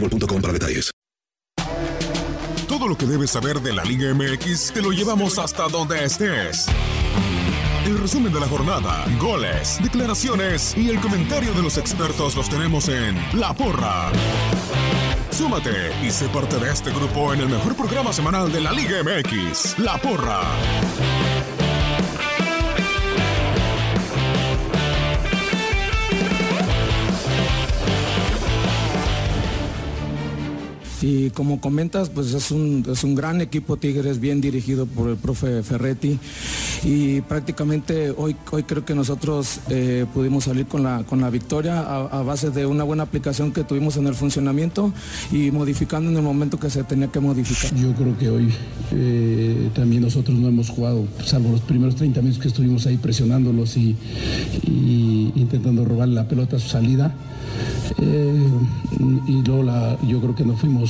boostmobile.com para detalles. Todo lo que debes saber de la Liga MX te lo llevamos hasta donde estés. El resumen de la jornada, goles, declaraciones y el comentario de los expertos los tenemos en La Porra. Súmate y sé parte de este grupo en el mejor programa semanal de la Liga MX, La Porra. Y como comentas, pues es un, es un gran equipo Tigres, bien dirigido por el profe Ferretti. Y prácticamente hoy, hoy creo que nosotros eh, pudimos salir con la, con la victoria a, base de una buena aplicación que tuvimos en el funcionamiento y modificando en el momento que se tenía que modificar. Yo creo que hoy eh, también nosotros no hemos jugado, salvo los primeros 30 minutos que estuvimos ahí presionándolos y intentando robar la pelota a su salida. Eh, y luego la- yo creo que no fuimos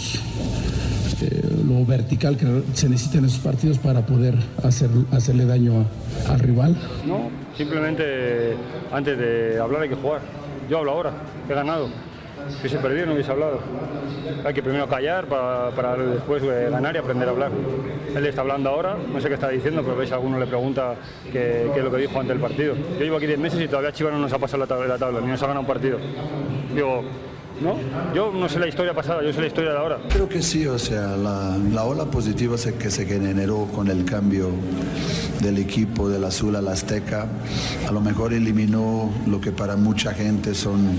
eh, lo vertical que se necesita en esos partidos para poder hacer, hacerle daño al rival. No, simplemente antes de hablar hay que jugar. Yo hablo ahora, he ganado. Si hubiese perdido no hubiese hablado. Hay que primero callar para, después eh, ganar y aprender a hablar. Él está hablando ahora, no sé qué está diciendo, pero veis, alguno le pregunta qué, qué es lo que dijo antes del partido. Yo llevo aquí 10 meses y todavía Chivas no nos ha pasado la tabla, la tabla ni nos ha ganado un partido. Digo, ¿no? Yo no sé la historia pasada, yo sé la historia de ahora. Creo que sí, o sea, la, la ola positiva se- que se generó con el cambio del equipo del azul al azteca, a lo mejor eliminó lo que para mucha gente son,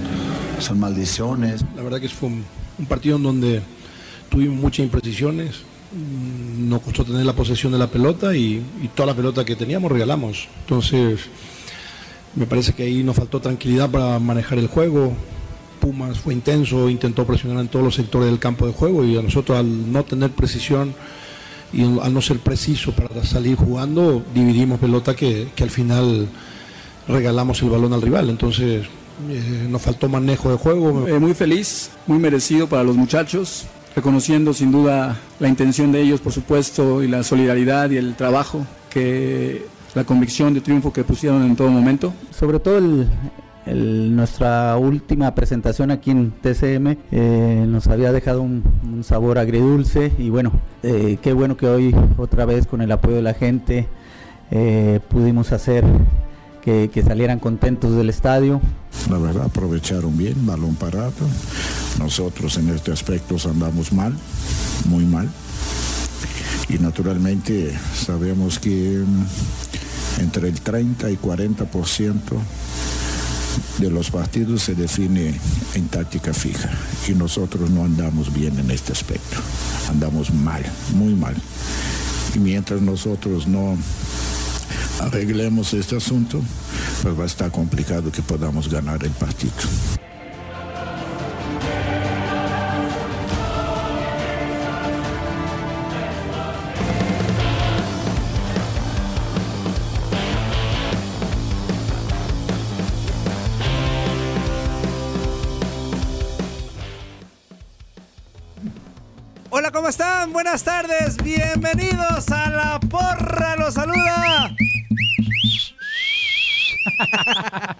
son maldiciones. La verdad que fue un, un partido en donde tuvimos muchas imprecisiones, mm, nos costó tener la posesión de la pelota y, y toda la pelota que teníamos regalamos. Entonces, me parece que ahí nos faltó tranquilidad para manejar el juego. Pumas fue intenso, intentó presionar en todos los sectores del campo de juego y a nosotros al no tener precisión y al no ser preciso para salir jugando, dividimos pelota que, que al final regalamos el balón al rival. Entonces, eh, nos faltó manejo de juego. Eh, muy feliz, muy merecido para los muchachos, reconociendo sin duda la intención de ellos, por supuesto, y la solidaridad y el trabajo, que la convicción de triunfo que pusieron en todo momento. Sobre todo el, nuestra última presentación aquí en TCM eh, nos había dejado un, un sabor agridulce y bueno, eh, qué bueno que hoy otra vez con el apoyo de la gente eh, pudimos hacer que, que salieran contentos del estadio. La verdad, aprovecharon bien, balón parado. Nosotros en este aspecto andamos mal, muy mal. Y naturalmente sabemos que mm, entre el 30 y 40% de los partidos se define en táctica fija y nosotros no andamos bien en este aspecto. Andamos mal, muy mal. Y mientras nosotros no arreglemos este asunto, pues va a estar complicado que podamos ganar el partido. Buenas tardes, bienvenidos a la porra, los saluda.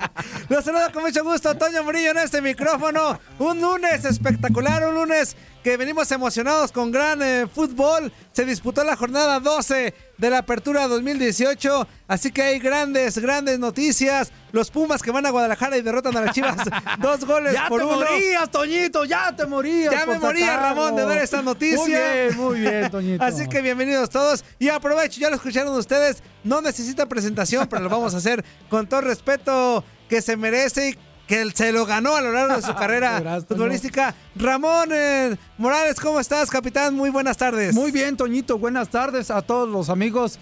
Los saluda con mucho gusto Toño Murillo en este micrófono. Un lunes espectacular, un lunes que venimos emocionados con gran eh, fútbol. Se disputó la jornada 12 de la Apertura 2018, así que hay grandes, grandes noticias. Los Pumas que van a Guadalajara y derrotan a las Chivas dos goles ya por te uno. morías, Toñito, ya te morías. Ya me moría sacarlo. Ramón de dar esta noticia. Muy bien, muy bien, Toñito. Así que bienvenidos todos. Y aprovecho, ya lo escucharon ustedes. No necesita presentación, pero lo vamos a hacer con todo respeto que se merece y que se lo ganó a lo largo de su carrera futbolística. Ramón eh, Morales, ¿cómo estás, capitán? Muy buenas tardes. Muy bien, Toñito. Buenas tardes a todos los amigos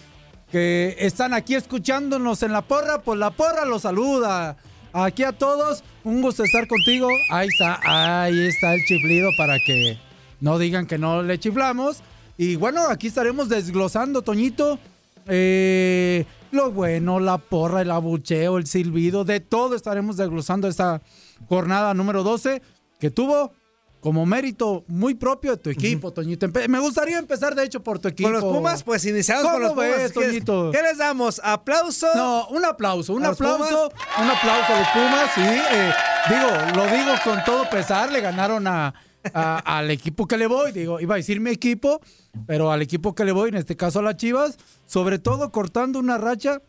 que están aquí escuchándonos en la porra. Pues la porra los saluda. Aquí a todos, un gusto estar contigo. Ahí está, ahí está el chiflido para que no digan que no le chiflamos. Y bueno, aquí estaremos desglosando, Toñito. Eh, lo bueno, la porra, el abucheo, el silbido, de todo estaremos desglosando esta jornada número 12 que tuvo como mérito muy propio de tu equipo, Toñito. Me gustaría empezar, de hecho, por tu equipo. Con los Pumas, pues iniciamos con ¿Cómo los Pumas. ves, ¿Qué, Toñito? qué les damos? ¿Aplauso? No, un aplauso, un ¿A los aplauso, un aplauso a los Pumas, sí. eh, digo, lo digo con todo pesar, le ganaron a, a- al equipo que le voy, digo, iba a decir mi equipo, pero al equipo que le voy, en este caso a las Chivas, sobre todo cortando una racha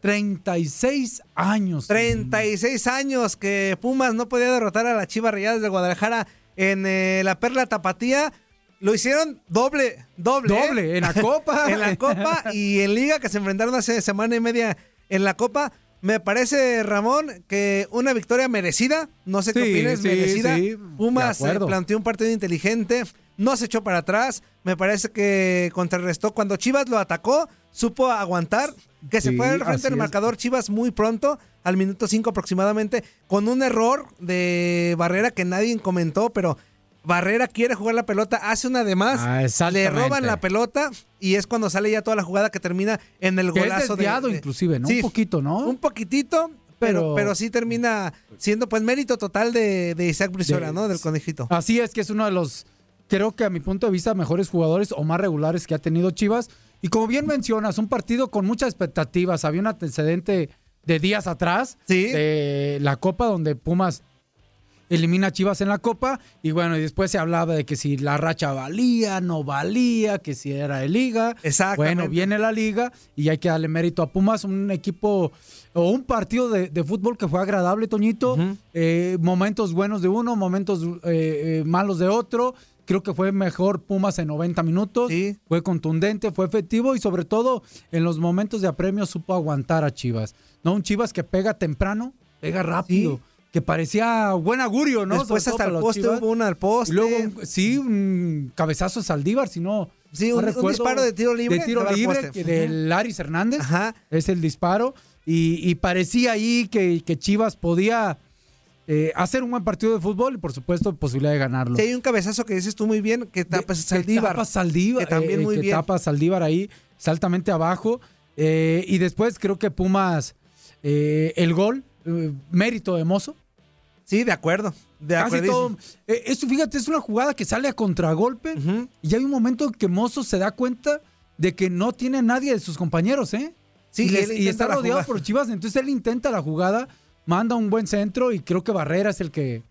36 años. 36 años que Pumas no podía derrotar a las Chivas Rayadas de Guadalajara en eh, la Perla Tapatía. Lo hicieron doble, doble. ¿eh? Doble, en la Copa. en la Copa y en Liga que se enfrentaron hace semana y media en la Copa. Me parece, Ramón, que una victoria merecida. No sé qué sí, merecida. sí, Pumas planteó un partido inteligente, no se echó para atrás. Me parece que contrarrestó. Cuando Chivas lo atacó, supo aguantar. Que se fue al frente del marcador Chivas muy pronto, al minuto 5 aproximadamente, con un error de Barrera que nadie comentó, pero Barrera quiere jugar la pelota, hace una de más, Ah, le roban la pelota y es cuando sale ya toda la jugada que termina en el Que es golazo de- desviado de, inclusive, ¿no? Sí, un poquito, ¿no? un poquitito, pero, Pero- pero sí termina siendo pues mérito total de, de Isaac Brizuela, De- ¿no? Del conejito. Así es que es uno de los, creo que a mi punto de vista, mejores jugadores o más regulares que ha tenido Chivas. Y como bien mencionas, un partido con muchas expectativas. Había un antecedente de días atrás de la Copa donde Pumas elimina a Chivas en la Copa y bueno, y después se hablaba de que si la racha valía, no valía, que si era de liga. Exactamente. Bueno, viene la liga y hay que darle mérito a Pumas, un equipo o un partido de, de fútbol que fue agradable, Toñito. Eh, momentos buenos de uno, momentos eh, eh, malos de otro. Creo que fue mejor Pumas en 90 minutos. Fue contundente, fue efectivo y sobre todo en los momentos de apremio supo aguantar a Chivas. No un Chivas que pega temprano, pega rápido. Que parecía buen augurio, ¿no? Después hasta el poste Chivas. hubo una al poste. Y luego, sí, un cabezazo a Saldívar, si no. Sí, no un- disparo de tiro libre De tiro que libre, que de. Laris Hernández. Es el disparo. Y, y parecía ahí que, que Chivas podía eh, hacer un buen partido de fútbol y, por supuesto, posibilidad de ganarlo. Sí, hay un cabezazo que dices tú muy bien, que tapas Que Saldívar. tapa Saldívar. Que también eh, muy que bien. tapa Saldívar ahí, saltamente abajo. Eh, y después creo que Pumas, eh, el gol, eh, mérito de Mozo. Sí, de acuerdo. De Casi todo. eh, esto, fíjate, es una jugada que sale a contragolpe y hay un momento en que Mozo se da cuenta de que no tiene a nadie de sus compañeros, ¿eh? Sí, y, les- está rodeado por Chivas, entonces él intenta la jugada, manda un buen centro y creo que Barrera es el que...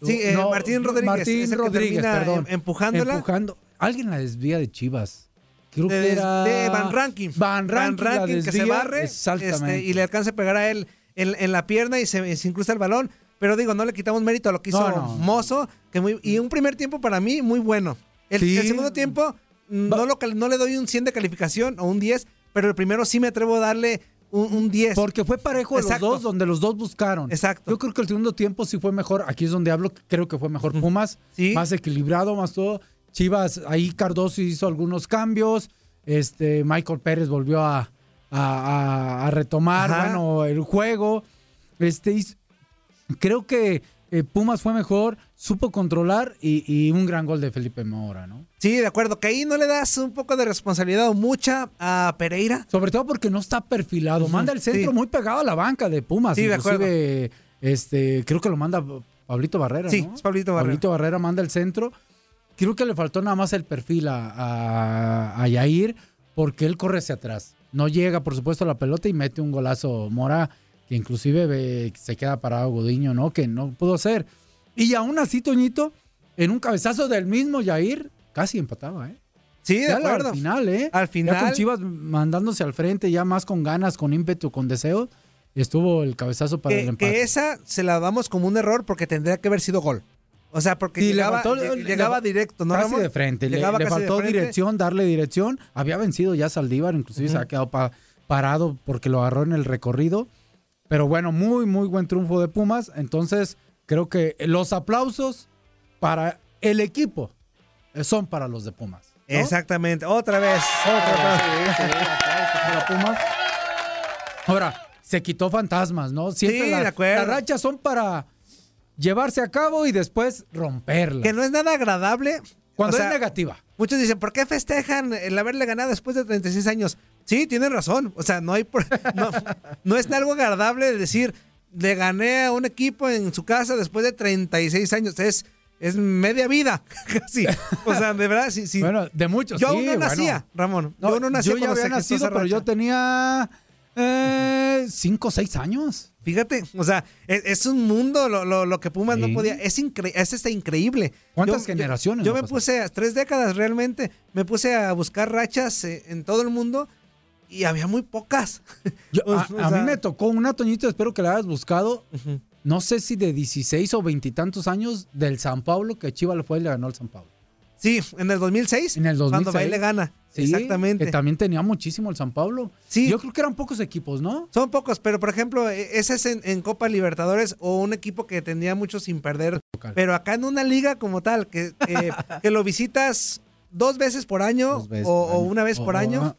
Sí, eh, Martín Rodríguez Martín es el que Rodríguez, termina perdón. em- empujándola. Empujando. Alguien la desvía de Chivas. Creo de, que era... de Van Ranking. Van Ranking, que se barre este, y le alcanza a pegar a él en, en la pierna y se, se incrusta el balón. Pero digo, no le quitamos mérito a lo que hizo No, no. Mozo. Que muy, y un primer tiempo para mí muy bueno. El, Sí. el segundo tiempo mm, no, lo, no le doy un 100 de calificación o un 10, pero el primero sí me atrevo a darle un, un 10. Porque fue parejo de los Exacto. dos, donde los dos buscaron. Exacto. Yo creo que el segundo tiempo sí fue mejor. Aquí es donde hablo, creo que fue mejor Pumas. Más equilibrado, más todo. Chivas, ahí Cardoso hizo algunos cambios. Este, Michael Pérez volvió a, a- a- a retomar, Ajá. bueno, el juego. Este, hizo- creo que eh, Pumas fue mejor, supo controlar y, y un gran gol de Felipe Mora, ¿no? Sí, de acuerdo. Que ahí no le das un poco de responsabilidad o mucha a Pereira. Sobre todo porque no está perfilado. Manda el centro sí. muy pegado a la banca de Pumas. Sí, de Inclusive, este, creo que lo manda Pablito Barrera. Sí, ¿no? es Pablito Barrera. Pablito Barrera manda el centro. Creo que le faltó nada más el perfil a, a, a Yair, porque él corre hacia atrás. No llega, por supuesto, a la pelota y mete un golazo Mora, que inclusive ve- se queda parado Godiño, ¿no? Que no pudo ser. Y aún así, Toñito, en un cabezazo del mismo Yair, casi empataba, ¿eh? Sí, de acuerdo. Al final, ¿eh? Al Ya con final. Chivas mandándose al frente, ya más con ganas, con ímpetu, con deseo, estuvo el cabezazo para el Que, empate. que esa se la damos como un error porque tendría que haber sido gol. O sea, porque Sí, le llegaba, faltó- le- llegaba le- directo, ¿no? Casi Ramón? de frente. Le, Llegaba le de faltó frente. dirección, darle dirección. Había vencido ya Saldívar, inclusive se ha quedado pa- parado porque lo agarró en el recorrido. Pero bueno, muy, muy buen triunfo de Pumas. Entonces, creo que los aplausos para el equipo eh, son para los de Pumas. ¿no? Exactamente, otra vez. Otra vez. Sí, sí, aplausos para Pumas. Ahora, se quitó fantasmas, ¿no? Siempre Sí, la- de acuerdo. las rachas son para llevarse a cabo y después romperlas. Que no es nada agradable. Cuando O sea, es negativa. Muchos dicen, ¿por qué festejan el haberle ganado después de 36 años? Sí, tienen razón. O sea, no hay no, no es algo agradable decir, le gané a un equipo en su casa después de 36 años. Es, es media vida, casi. O sea, de verdad, sí, sí. Bueno, de muchos. Yo sí, aún no bueno. nacía, Ramón. No, yo no nacía yo ya había nacido, pero yo tenía eh, cinco o seis años. Fíjate, o sea, es, es un mundo lo, lo- lo que Pumas no podía. Es, incre- es este increíble. ¿Cuántas Yo- generaciones Yo, me puse, a- tres décadas realmente, me puse a buscar rachas eh, en todo el mundo y había muy pocas. Yo- a, o a sea, mí me tocó una, Toñito, espero que la hayas buscado. No sé si de 16 o veintitantos años del San Pablo, que Chivas le fue y le ganó al San Pablo. Sí, en el 2006. En el 2006. Cuando va y le gana. Sí, Exactamente. Que también tenía muchísimo el San Pablo. Sí. Yo creo que eran pocos equipos, ¿no? Son pocos, pero por ejemplo, e- ese es en, en Copa Libertadores o un equipo que tenía mucho sin perder. Pero acá en una liga como tal, que, que, que lo visitas dos veces por año, veces o, por o año. una vez O- por año.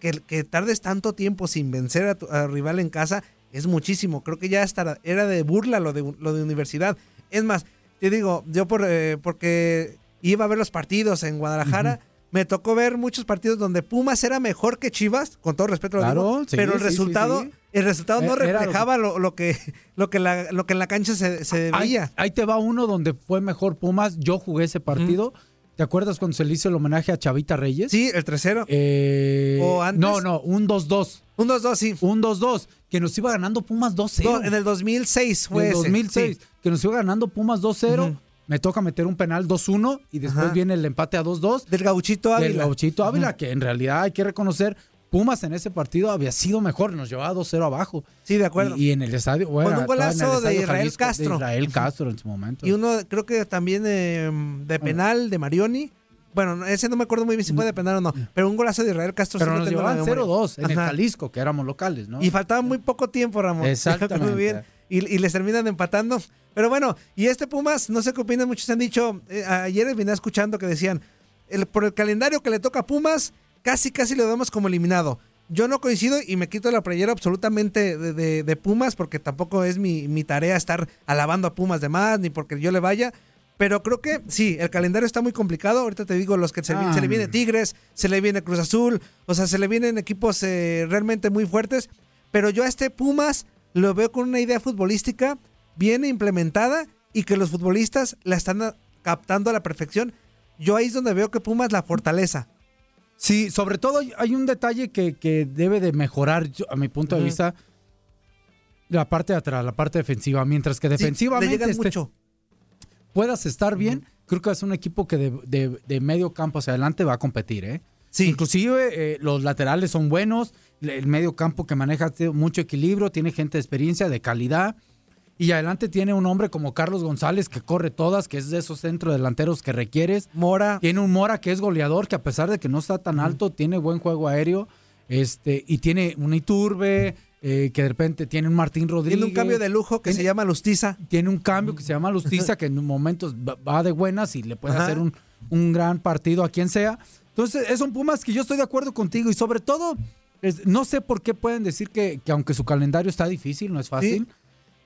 Que, que tardes tanto tiempo sin vencer a tu a rival en casa, es muchísimo. Creo que ya hasta era de burla lo de, lo de universidad. Es más, te digo, yo por, eh, porque iba a ver los partidos en Guadalajara. Me tocó ver muchos partidos donde Pumas era mejor que Chivas, con todo respeto lo Claro, digo, sí, pero el sí, resultado, sí. el resultado no Eh, era que- reflejaba lo, lo que, lo que la, lo que en la cancha se, se veía. ahí te va uno donde fue mejor Pumas. Yo jugué ese partido. ¿Te acuerdas cuando se le hizo el homenaje a Chavita Reyes? Sí, el tercero. Eh, ¿O antes? No, no, un 2-2. Un 2-2, sí. Un 2-2. Que nos iba ganando Pumas 2-0. Do- en el 2006 fue en el ese, 2006. sí. Que nos iba ganando Pumas 2-0. Ujú. Me toca meter un penal 2-1 y después Ajá. viene el empate a 2-2. Del Gauchito Del Ávila. Gauchito Ávila, que en realidad hay que reconocer, Pumas en ese partido había sido mejor, nos llevaba 2-0 abajo. Sí, de acuerdo. Y, y en el estadio, bueno, Con un golazo de Israel Jalisco, Castro. De Israel. Castro en su momento. Y uno, creo que también eh, de penal de Marioni. Bueno, no, ese no me acuerdo muy bien si fue de penal o no. Pero un golazo de Israel Castro Pero nos llevaban memoria. 0-2 en el. Jalisco, que éramos locales, ¿no? Y faltaba muy poco tiempo, Ramón. Exactamente. Muy bien. Y, y les terminan empatando. Pero bueno, y este Pumas, no sé qué opinan, muchos han dicho, eh, ayer venía escuchando que decían, el, por el calendario que le toca a Pumas, casi casi lo damos como eliminado. Yo no coincido y me quito la playera absolutamente de, de- de Pumas porque tampoco es mi, mi tarea estar alabando a Pumas de más, ni porque yo le vaya. Pero creo que sí, el calendario está muy complicado. Ahorita te digo, los que se, Ah. se le viene Tigres, se le viene Cruz Azul, o sea, se le vienen equipos eh, realmente muy fuertes. Pero yo a este Pumas lo veo con una idea futbolística bien implementada y que los futbolistas la están captando a la perfección. Yo ahí es donde veo que Pumas la fortaleza. Sí, sobre todo hay un detalle que, que debe de mejorar, yo- a mi punto de vista, la parte de atrás, la parte defensiva. Mientras que Sí, defensivamente mucho. puedas estar bien, creo que es un equipo que de, de- de medio campo hacia adelante va a competir, ¿eh? Inclusive eh, los laterales son buenos, el medio campo que maneja mucho equilibrio, tiene gente de experiencia, de calidad. Y adelante tiene un hombre como Carlos González que corre todas, que es de esos centro delanteros que requieres. Mora. Tiene un Mora que es goleador, que a pesar de que no está tan alto, tiene buen juego aéreo. Este, y tiene un Iturbe, eh, que de repente tiene un Martín Rodríguez. Tiene un cambio de lujo que se llama Lustiza. Tiene un cambio que se llama Lustiza, que en momentos va- de buenas y le puede Ajá. hacer un, un gran partido a quien sea. Entonces, es un Pumas que yo estoy de acuerdo contigo y sobre todo, es- no sé por qué pueden decir que, que aunque su calendario está difícil, no es fácil,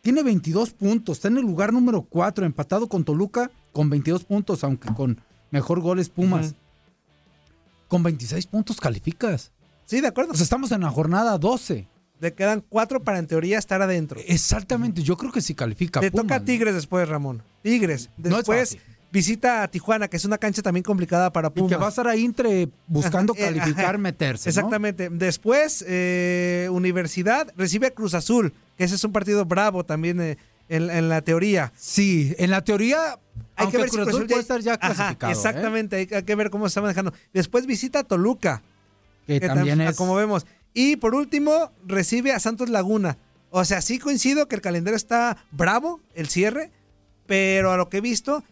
tiene 22 puntos, está en el lugar número 4, empatado con Toluca con 22 puntos, aunque con mejor goles Pumas. Con 26 puntos calificas. Sí, de acuerdo. O sea, estamos en la jornada 12. Le quedan cuatro para en teoría estar adentro. Exactamente, yo creo que sí califica. Le Pumas, toca a ¿no? Tigres después, Ramón. Tigres. No es Después fácil. Visita a Tijuana, que es una cancha también complicada para Y Pumas. que va a estar ahí entre buscando Ajá, eh, calificar, ajá. meterse. ¿no? Exactamente. Después, eh, Universidad recibe a Cruz Azul, que ese es un partido bravo también eh, en, en la teoría. Sí, en la teoría, Hay que ver Cruz Cruz Azul puede ya- estar ya clasificado. ¿eh? exactamente, hay, hay que ver cómo se está manejando. Después visita a Toluca. Que que también tam- es- Como vemos. Y por último, recibe a Santos Laguna. O sea, sí coincido que el calendario está bravo, el cierre, pero a lo que he visto,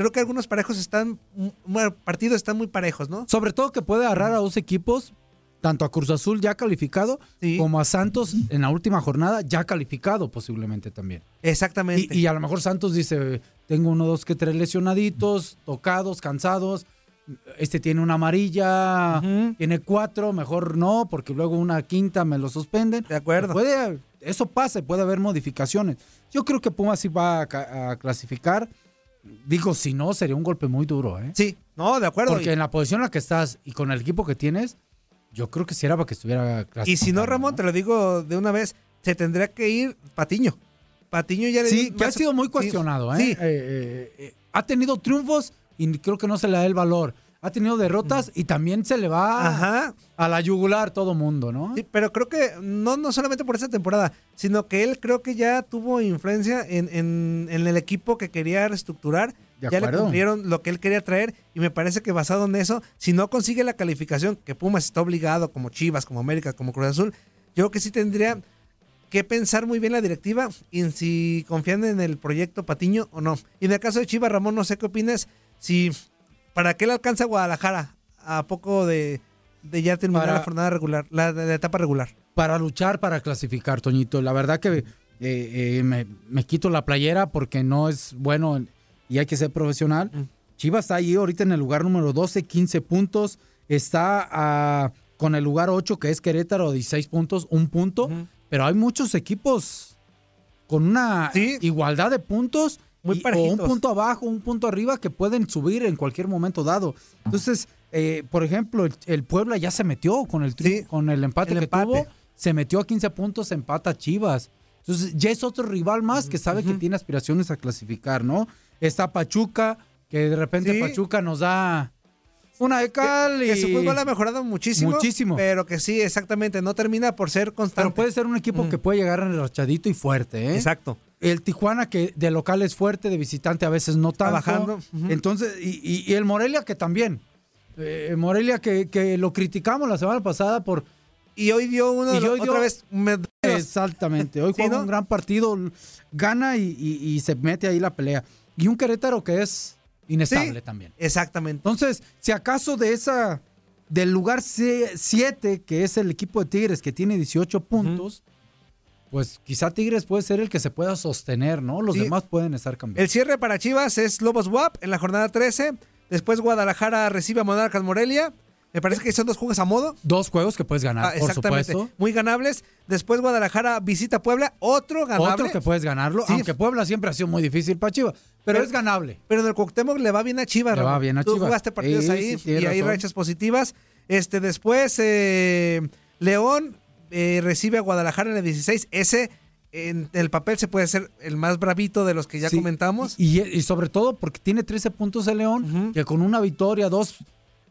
creo que algunos parejos están, bueno, partidos están muy parejos, ¿no? Sobre todo que puede agarrar a dos equipos, tanto a Cruz Azul ya calificado, como a Santos en la última jornada ya calificado posiblemente también. Exactamente. Y, y a lo mejor Santos dice, tengo uno, dos, que tres lesionaditos, tocados, cansados. Este tiene una amarilla, tiene cuatro, mejor no, porque luego una quinta me lo suspenden. De acuerdo. Puede, eso pasa, puede haber modificaciones. Yo creo que Pumas sí va a clasificar. Digo, si no, sería un golpe muy duro, ¿eh? Sí, no, de acuerdo. Porque en la posición en la que estás y con el equipo que tienes, yo creo que sí era para que estuviera. Y si no, Ramón, te lo digo de una vez, se tendría que ir Patiño. Patiño ya le Sí, que ha sido muy cuestionado, ¿eh? Sí, Eh, eh, eh, ha tenido triunfos y creo que no se le da el valor. Ha tenido derrotas y también se le va Ajá. a la yugular todo mundo, ¿no? Sí, pero creo que no, no solamente por esta temporada, sino que él creo que ya tuvo influencia en, en- en el equipo que quería reestructurar. Ya le cumplieron lo que él quería traer y me parece que basado en eso, si no consigue la calificación que Pumas está obligado, como Chivas, como América, como Cruz Azul, yo creo que sí tendría que pensar muy bien la directiva en si confían en el proyecto Patiño o no. Y en el caso de Chivas, Ramón, no sé qué opines, si para qué le alcanza a Guadalajara a poco de, de ya terminar Para- la jornada regular, la, la etapa regular. Para luchar, para clasificar, Toñito. La verdad que eh, eh, me, me quito la playera porque no es bueno y hay que ser profesional. Mm. Chivas está ahí ahorita en el lugar número 12, 15 puntos. Está ah, con el lugar 8, que es Querétaro, 16 puntos, un punto. Pero hay muchos equipos con una igualdad de puntos. Muy y- o un punto abajo, un punto arriba que pueden subir en cualquier momento dado. Entonces, eh, por ejemplo, el, el Puebla ya se metió con el, tri- con el empate el que empate. tuvo. Se metió a 15 puntos, empata a Chivas. Entonces, ya es otro rival más que sabe que tiene aspiraciones a clasificar, ¿no? Está Pachuca, que de repente Sí. Pachuca nos da una de cal Que, que y... su fútbol ha mejorado muchísimo. Muchísimo. Pero que sí, exactamente, no termina por ser constante. Pero puede ser un equipo que puede llegar enrachadito y fuerte, ¿eh? Exacto. El Tijuana que de local es fuerte, de visitante a veces no tanto. bajando. Entonces, y, y- y el Morelia que también. Eh, Morelia que, que lo criticamos la semana pasada por... Y hoy dio uno, Y hoy otra dio- vez. me- Exactamente. Hoy Sí, juega ¿no? un gran partido, gana y, se mete ahí la pelea. Y un Querétaro que es inestable Sí, también. Exactamente. Entonces, si acaso de esa, del lugar 7, que es el equipo de Tigres, que tiene 18 puntos, pues quizá Tigres puede ser el que se pueda sostener, ¿no? Los Sí. demás pueden estar cambiando. El cierre para Chivas es Lobos WAP en la jornada 13. Después Guadalajara recibe a Monarcas Morelia. Me parece que son dos juegos a modo. Dos juegos que puedes ganar, Ah, por exactamente. supuesto. Muy ganables. Después Guadalajara visita Puebla. Otro ganable. Otro que puedes ganarlo, Sí. aunque Puebla siempre ha sido muy difícil para Chivas, pero, es ganable. Pero en el Cuauhtémoc le va bien a Chivas. Le va bien a Tú Chivas. jugaste partidos Sí, ahí sí, y hay rachas positivas. Este, después eh, León eh, recibe a Guadalajara en el 16. Ese en el papel se puede ser el más bravito de los que ya Sí, comentamos. Y, y sobre todo porque tiene 13 puntos el León, que con una victoria, dos,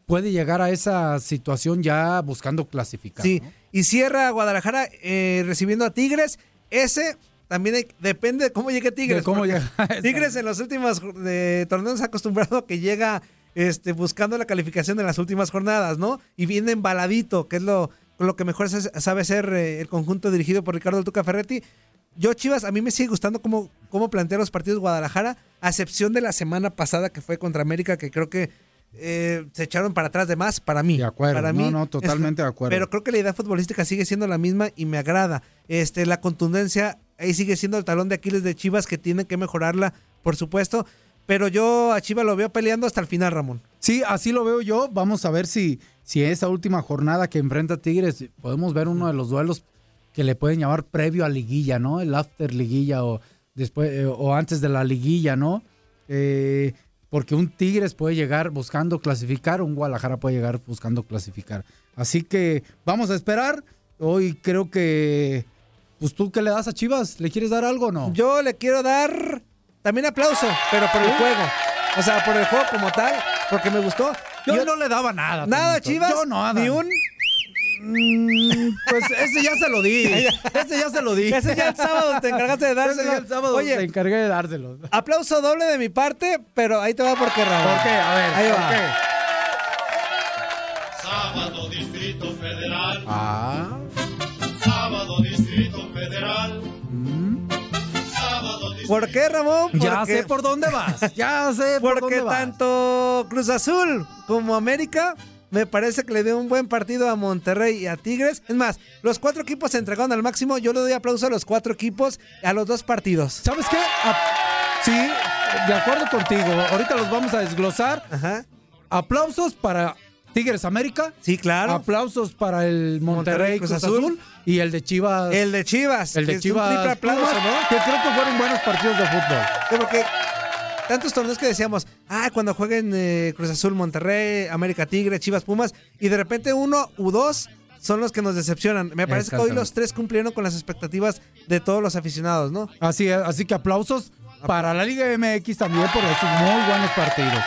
puede llegar a esa situación ya buscando clasificar. Sí, ¿no? y cierra Guadalajara eh, recibiendo a Tigres. Ese también hay- depende de cómo llegue Tigres. De cómo llega. Tigres en los últimos eh, torneos ha acostumbrado a que llega este, buscando la calificación de las últimas jornadas, ¿no? Y viene embaladito, que es lo, lo que mejor sa- sabe hacer eh, el conjunto dirigido por Ricardo Tuca Ferretti. Yo, Chivas, a mí me sigue gustando cómo, cómo plantea los partidos Guadalajara, a excepción de la semana pasada que fue contra América, que creo que eh, se echaron para atrás de más para mí. De acuerdo, para no, mí, no, totalmente de acuerdo. Pero creo que la idea futbolística sigue siendo la misma y me agrada. Este, la contundencia ahí sigue siendo el talón de Aquiles de Chivas que tienen que mejorarla, por supuesto. Pero yo a Chivas lo veo peleando hasta el final, Ramón. Sí, así lo veo yo. Vamos a ver si, si esa última jornada que enfrenta Tigres podemos ver uno de los duelos que le pueden llamar previo a liguilla, ¿no? El after liguilla o después eh, o antes de la liguilla, ¿no? Eh, porque un Tigres puede llegar buscando clasificar, un Guadalajara puede llegar buscando clasificar. Así que vamos a esperar. Hoy creo que, pues tú qué le das a Chivas, ¿le quieres dar algo o no? Yo le quiero dar también aplauso, pero por el juego. O sea, por el juego como tal, porque me gustó. Yo, no le daba nada. Nada. Chivas. Yo nada. Ni un. Mm, pues ese ya se lo di. ese ya se lo di. Ese ya el sábado te encargaste de dárselo. Ese ya el sábado Oye, te encargué de dárselo. Aplauso doble de mi parte, pero ahí te va por qué, Ramón. ¿Por qué? A ver, Ahí ¿por va. qué? ¿Por qué, Ramón? Ya sé por dónde vas. Ya sé por Porque dónde vas. tanto Cruz Azul como América me parece que le dio un buen partido a Monterrey y a Tigres. Es más, los cuatro equipos se entregaron al máximo. Yo le doy aplauso a los cuatro equipos, a los dos partidos. ¿Sabes qué? A- sí, de acuerdo contigo. Ahorita los vamos a desglosar. Aplausos para Tigres América. Sí, claro. Aplausos para el Monterrey, Monterrey, Cruz, Cruz Azul. Azul. Y el de Chivas. El de Chivas. El de un Chivas. triple aplauso, ¿no? Que creo que fueron buenos partidos de fútbol. Sí, porque tantos torneos que decíamos, ah, cuando jueguen eh, Cruz Azul, Monterrey, América Tigre, Chivas Pumas, y de repente uno u dos son los que nos decepcionan. Me parece que hoy los tres cumplieron con las expectativas de todos los aficionados, ¿no? Así, así que aplausos para la Liga MX también por esos muy buenos partidos.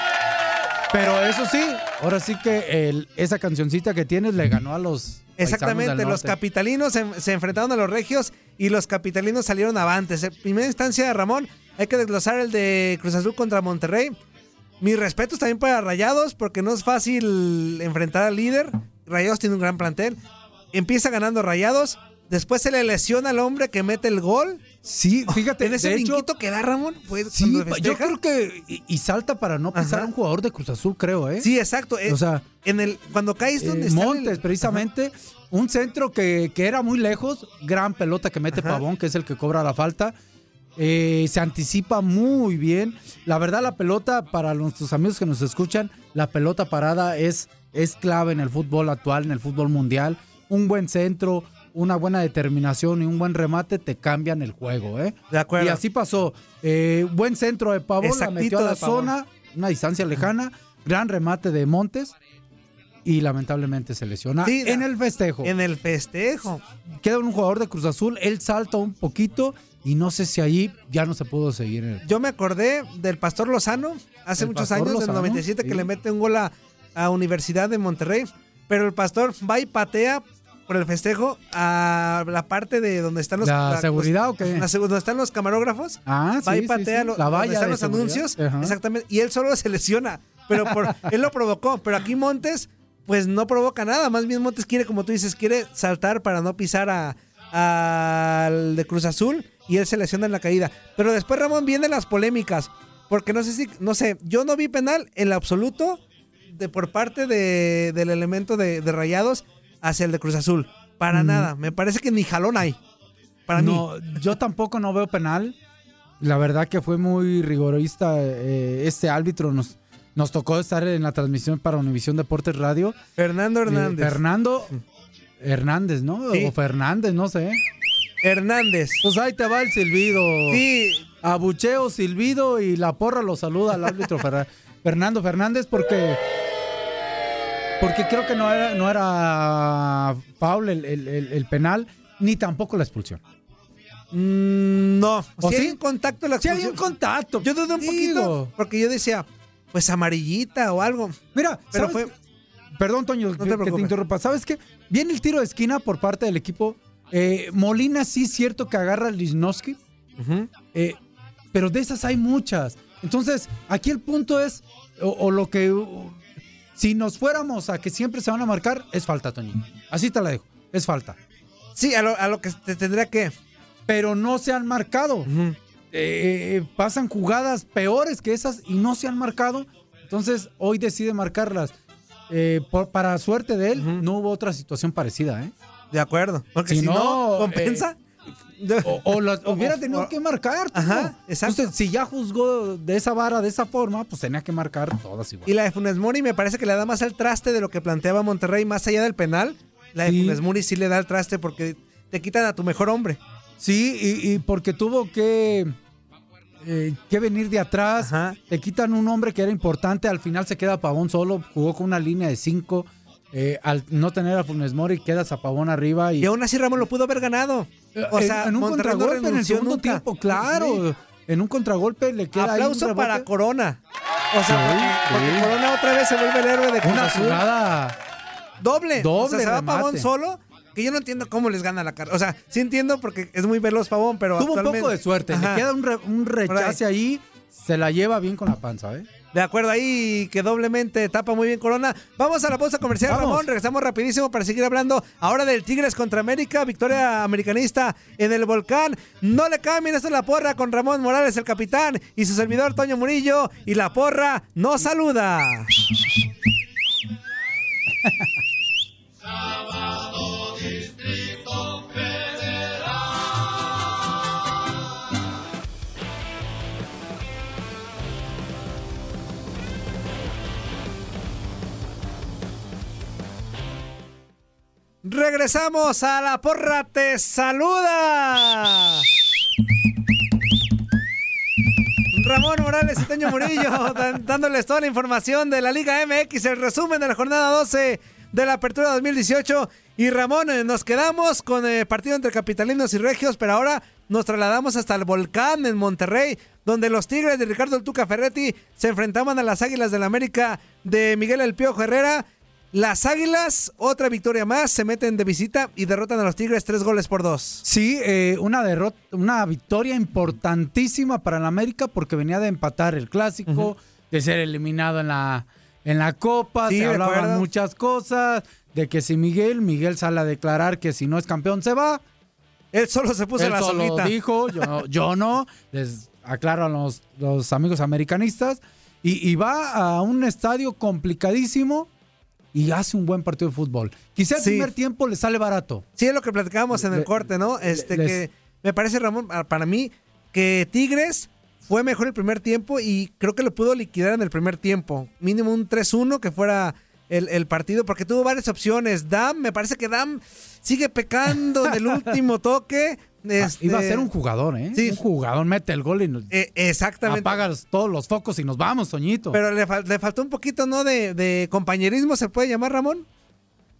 Pero eso sí, ahora sí que el- esa cancioncita que tienes le ganó a los. Exactamente, los capitalinos se, se enfrentaron a los regios y los capitalinos salieron avantes. En primera instancia, Ramón, hay que desglosar el de Cruz Azul contra Monterrey. Mis respetos también para Rayados, porque no es fácil enfrentar al líder. Rayados tiene un gran plantel. Empieza ganando Rayados. Después se le lesiona al hombre que mete el gol. Sí, fíjate, En ese brinquito que da Ramón. Sí, yo creo que. Y, y salta para no pisar Ajá. a un jugador de Cruz Azul, creo, ¿eh? Sí, exacto. O sea, en el, cuando caes donde Eh, está Montes, precisamente. Un centro que, que era muy lejos. Gran pelota que mete Pavón, que es el que cobra la falta. Eh, se anticipa muy bien. La verdad, la pelota, para nuestros amigos que nos escuchan, la pelota parada es, es clave en el fútbol actual, en el fútbol mundial. Un buen centro, una buena determinación y un buen remate te cambian el juego, ¿eh? De acuerdo. Y así pasó. Eh, buen centro de Pavón, la Exactito metió a la zona, una distancia lejana. Gran remate de Montes y lamentablemente se lesiona Sí, en el festejo. En el festejo. Queda un jugador de Cruz Azul, él salta un poquito y no sé si ahí ya no se pudo seguir. el- Yo me acordé del Pastor Lozano hace El muchos Pastor años, en el Lozano, 97, que le mete un gol a, a Universidad de Monterrey. Pero el Pastor va y patea por el festejo a la parte de donde están los. ¿La seguridad los- o qué? la donde están los camarógrafos. Ah, va sí, y patea sí. La donde valla están de los anuncios. Ajá. Exactamente. Y él solo se lesiona. Pero por, él lo provocó. Pero aquí Montes, pues no provoca nada. Más bien Montes quiere, como tú dices, quiere saltar para no pisar a al de Cruz Azul y él se lesiona en la caída. Pero después Ramón vienen las polémicas, porque no sé si, no sé, yo no vi penal en absoluto de por parte de, del elemento de, de Rayados hacia el de Cruz Azul. Para Mm. nada, me parece que ni jalón hay. Para mí. no, yo tampoco no veo penal. La verdad que fue muy rigorista. eh, este árbitro nos, nos tocó estar en la transmisión para Univisión Deportes Radio. Fernando Eh, Hernández. Fernando Hernández, ¿no? Sí. O Fernández, no sé. Hernández. Pues ahí te va el silbido. Sí. Abucheo, silbido y la porra lo saluda al árbitro Fer- Fernando Fernández porque porque creo que no era, no era foul el, el- el- el penal ni tampoco la expulsión. Mm, no. ¿O si sí? hay un contacto la Sí hay un expulsión. contacto. Yo dudé un Digo. poquito, porque yo decía, pues amarillita o algo. Mira, Pero ¿sabes fue- Perdón, Toño, te que- que, te interrumpa. ¿Sabes qué? Viene el tiro de esquina por parte del equipo. Eh, Molina sí es cierto que agarra a Lichnowsky, eh, pero de esas hay muchas. Entonces, aquí el punto es, o, o lo que, si nos fuéramos a que siempre se van a marcar, es falta, Toño. Así te la dejo, es falta. Sí, a lo, a lo que te tendría que. Pero no se han marcado. Eh, pasan jugadas peores que esas y no se han marcado. Entonces, hoy decide marcarlas. Eh, por- para suerte de él, no hubo otra situación parecida, ¿eh? De acuerdo. Porque si, Si no, no, compensa. O, hubiera tenido que marcar. Ajá, exacto. Entonces, si ya juzgó de esa vara, de esa forma, pues tenía que marcar todas igual. Y la de Funes Mori me parece que le da más al traste de lo que planteaba Monterrey, más allá del penal. La de Sí. Funes Mori sí le da al traste porque te quitan a tu mejor hombre. Sí, y, y porque tuvo que, eh, que venir de atrás. Te quitan un hombre que era importante. Al final se queda Pavón solo. Jugó con una línea de cinco. eh, al no tener a Funes Mori, quedas a Pavón arriba. Y, Y aún así Ramón lo pudo haber ganado. O en- sea, en, un Monterrey no contragolpe en el segundo nunca. tiempo, claro. Sí. En un contragolpe le queda ahí un Aplauso rebote. para Corona. O sea, Sí, porque, porque sí. Corona otra vez se vuelve el héroe de Cruz Una Azul. jugada Doble. Doble O sea, se va. Pavón solo. Que yo no entiendo cómo les gana la carrera. O sea, sí entiendo porque es muy veloz Pavón, pero Tuvo un poco de suerte. Ajá. Le queda un, re- un rechace ahí. Se la lleva bien con la panza, ¿eh? De acuerdo, ahí que doblemente tapa muy bien Corona. Vamos a la pausa comercial, Vamos. Ramón. Regresamos rapidísimo para seguir hablando ahora del Tigres contra América. Victoria americanista en el volcán. No le cambien, esto es la porra con Ramón Morales, el capitán, y su servidor Toño Murillo. Y la porra nos saluda. Regresamos a la porra, te saluda. Ramón Morales y Toño Murillo dándoles toda la información de la Liga MX, el resumen de la jornada 12 de la Apertura 2018. Y Ramón, eh, nos quedamos con el partido entre capitalinos y regios, pero ahora nos trasladamos hasta el volcán en Monterrey, donde los Tigres de Ricardo El Tuca Ferretti se enfrentaban a las Águilas del la América de Miguel El Piojo Herrera. Las Águilas, otra victoria más, se meten de visita y derrotan a los Tigres tres goles por dos. Sí, eh, una derrota, una victoria importantísima para el América porque venía de empatar el clásico, de ser eliminado en la, en la Copa, Sí, se hablaban acuerdo. muchas cosas, de que si Miguel, Miguel sale a declarar que si no es campeón se va. Él solo se puso Él la solo solita. dijo, yo no, yo no, les aclaro a los, los amigos americanistas, y, y va a un estadio complicadísimo y hace un buen partido de fútbol. Quizá el Sí. primer tiempo le sale barato. Sí, es lo que platicábamos en el Le- corte, ¿no? Este les- que me parece, Ramón, para mí, que Tigres fue mejor el primer tiempo y creo que lo pudo liquidar en el primer tiempo. Mínimo un 3-1 que fuera el, el partido, porque tuvo varias opciones. Dam, me parece que Dam sigue pecando en el último toque. Este, Ah, Iba a ser un jugador, ¿eh? Un jugador mete el gol y nos Eh, exactamente. apaga los- todos los focos y nos vamos, Toñito. Pero le, fal- le faltó un poquito, ¿no? De, de compañerismo, ¿se puede llamar, Ramón?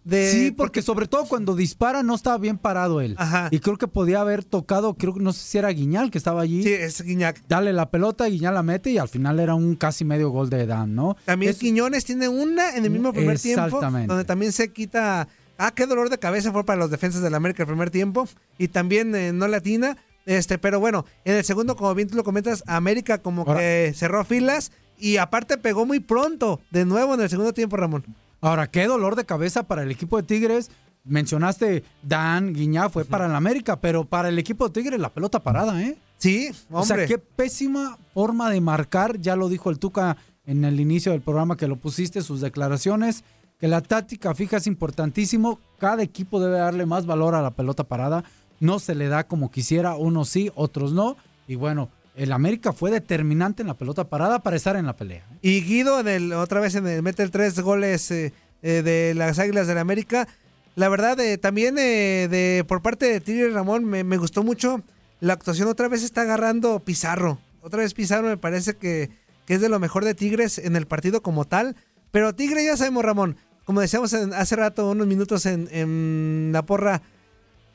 De, sí, porque sobre todo cuando dispara no estaba bien parado él. Y creo que podía haber tocado, creo que no sé si era Guiñal que estaba allí. Sí, es Guiñac. Dale la pelota, Guiñal la mete y al final era un casi medio gol de Dan, ¿no? También Es- Quiñones tiene una en el mismo primer tiempo, Exactamente. donde también se quita. Ah, qué dolor de cabeza fue para los defensas del América el primer tiempo. Y también eh, no latina. Este, pero bueno, en el segundo, como bien tú lo comentas, América como que cerró filas y aparte pegó muy pronto, de nuevo en el segundo tiempo, Ramón. Ahora, qué dolor de cabeza para el equipo de Tigres. Mencionaste Dan, Guiñá, fue para el América, pero para el equipo de Tigres la pelota parada, ¿eh? Sí, O sea, hombre. qué pésima forma de marcar. Ya lo dijo el Tuca en el inicio del programa que lo pusiste, sus declaraciones, que la táctica fija es importantísimo. Cada equipo debe darle más valor a la pelota parada. No se le da como quisiera, unos sí, otros no. Y bueno, el América fue determinante en la pelota parada para estar en la pelea. Y Guido, en el, otra vez en el, mete tres goles eh, eh, de las Águilas del América. La verdad, eh, también de por parte de Tigre Ramón me, me gustó mucho la actuación. Otra vez está agarrando Pizarro. Otra vez Pizarro me parece que, que es de lo mejor de Tigres en el partido como tal. Pero Tigre ya sabemos, Ramón, como decíamos en- hace rato, unos minutos en, en la porra,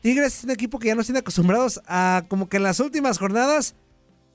Tigres es un equipo que ya nos tiene acostumbrados a como que en las últimas jornadas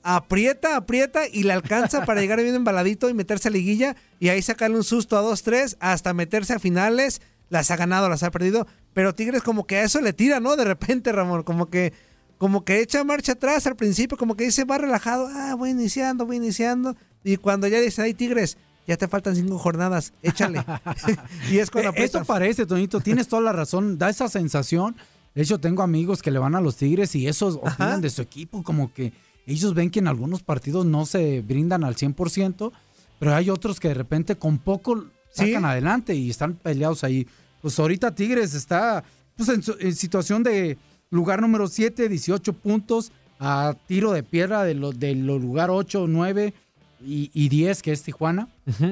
aprieta, aprieta y le alcanza para llegar bien embaladito y meterse a liguilla y ahí sacarle un susto a 2-3 hasta meterse a finales. Las ha ganado, las ha perdido, pero Tigres como que a eso le tira, ¿no? De repente, Ramón, como que como que echa marcha atrás al principio, como que dice, va relajado, ah, voy iniciando, voy iniciando. Y cuando ya dice, ay, Tigres, ya te faltan cinco jornadas, échale. y es cuando Eh. Eso parece, Toñito, tienes toda la razón, da esa sensación. De hecho, tengo amigos que le van a los Tigres y esos opinan de su equipo, como que ellos ven que en algunos partidos no se brindan al 100%. pero hay otros que de repente con poco sacan adelante y están peleados ahí. Pues ahorita Tigres está pues, en, en situación de lugar número 7, 18 puntos a tiro de piedra de lo- del lugar 8, 9 y, y 10 que es Tijuana.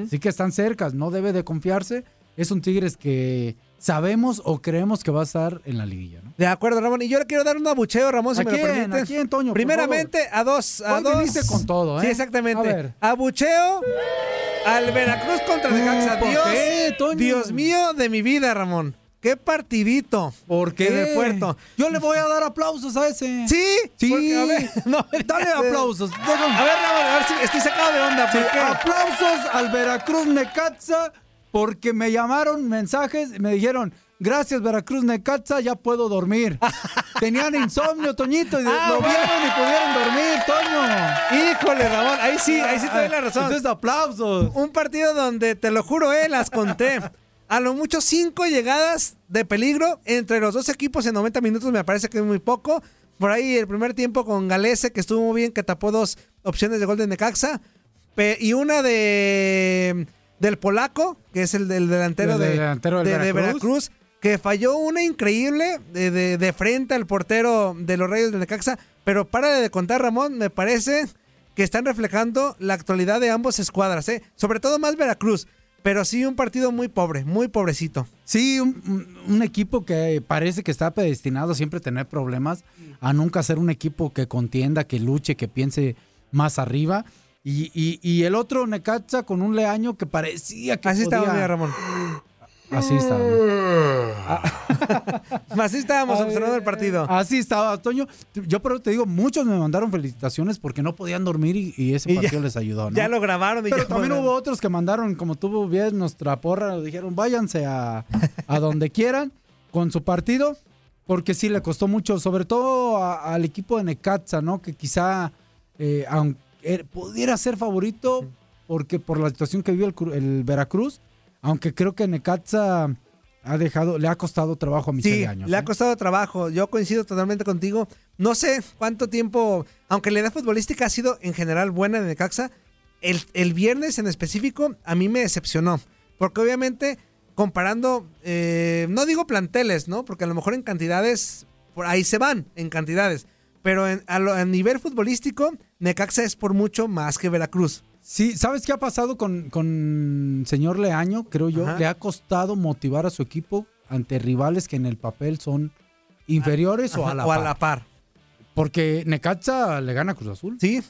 Así que están cercas, no debe de confiarse. Es un Tigres que sabemos o creemos que va a estar en la liguilla. ¿no? De acuerdo, Ramón. Y yo le quiero dar un abucheo, Ramón, si ¿A me lo quién? permite. ¿A quién, Toño? Primeramente, a dos. A dos. viniste con todo, Sí, ¿eh? exactamente. A ver. Abucheo al Veracruz contra Necaxa. ¿por Dios? Dios mío de mi vida, Ramón. Qué partidito. ¿Por qué? De puerto. Yo le voy a dar aplausos a ese. Sí, Sí. porque, a ver, no, Dale aplausos. A ver, Ramón, a ver si estoy sacado de onda. Sí, ¿Por qué? aplausos al Veracruz Necaxa porque me llamaron mensajes y me dijeron, gracias Veracruz Necaxa, ya puedo dormir. Tenían insomnio, Toñito, y Ah, lo bueno. vieron y pudieron dormir, Toño. Híjole, Ramón, ahí sí, ahí sí te doy la razón. Entonces, aplausos. Un partido donde, te lo juro, eh, las conté. A lo mucho cinco llegadas de peligro entre los dos equipos en 90 minutos me parece que es muy poco. Por ahí el primer tiempo con Galese, que estuvo muy bien, que tapó dos opciones de gol de Necaxa. Y una de del polaco, que es el del delantero, El de, delantero del de- de Veracruz. Veracruz, que falló una increíble de, de- de frente al portero de los Reyes de Necaxa. Pero para de contar, Ramón, me parece que están reflejando la actualidad de ambos escuadras, ¿eh? sobre todo más Veracruz. Pero sí un partido muy pobre, muy pobrecito. Sí, un, equipo que parece que está predestinado a siempre tener problemas, a nunca ser un equipo que contienda, que luche, que piense más arriba. Y, y- y el otro Necaxa con un Leaño que parecía que Así podía... estaba, mira, Ramón. Así estaba. Así estábamos observando el partido. Así estaba, Toño. Yo pero te digo, muchos me mandaron felicitaciones porque no podían dormir y, y ese Y ya- partido les ayudó, ¿no? Ya lo grabaron. y Pero ya también fueron. hubo otros que mandaron, como tú ves, nuestra porra, dijeron, váyanse a, a donde quieran con su partido, porque sí le costó mucho, sobre todo a- al equipo de Necaxa, ¿no? Que quizá eh, er- pudiera ser favorito, porque por la situación que vivió el, el Veracruz, aunque creo que Necaxa ha dejado, le ha costado trabajo a Michel Sí, Años. le ha costado trabajo. Yo coincido totalmente contigo. No sé cuánto tiempo, aunque la edad futbolística ha sido en general buena en Necaxa, el, el viernes en específico a mí me decepcionó. Porque obviamente, comparando, eh, no digo planteles, ¿no? Porque a lo mejor en cantidades, por ahí se van, en cantidades. Pero en- a, lo- a nivel futbolístico, Necaxa es por mucho más que Veracruz. Sí, ¿sabes qué ha pasado con, con señor Leaño? Creo yo, Ajá. le ha costado motivar a su equipo ante rivales que en el papel son inferiores o a la o a par. la par. Porque Necaxa le gana a Cruz Azul. Sí,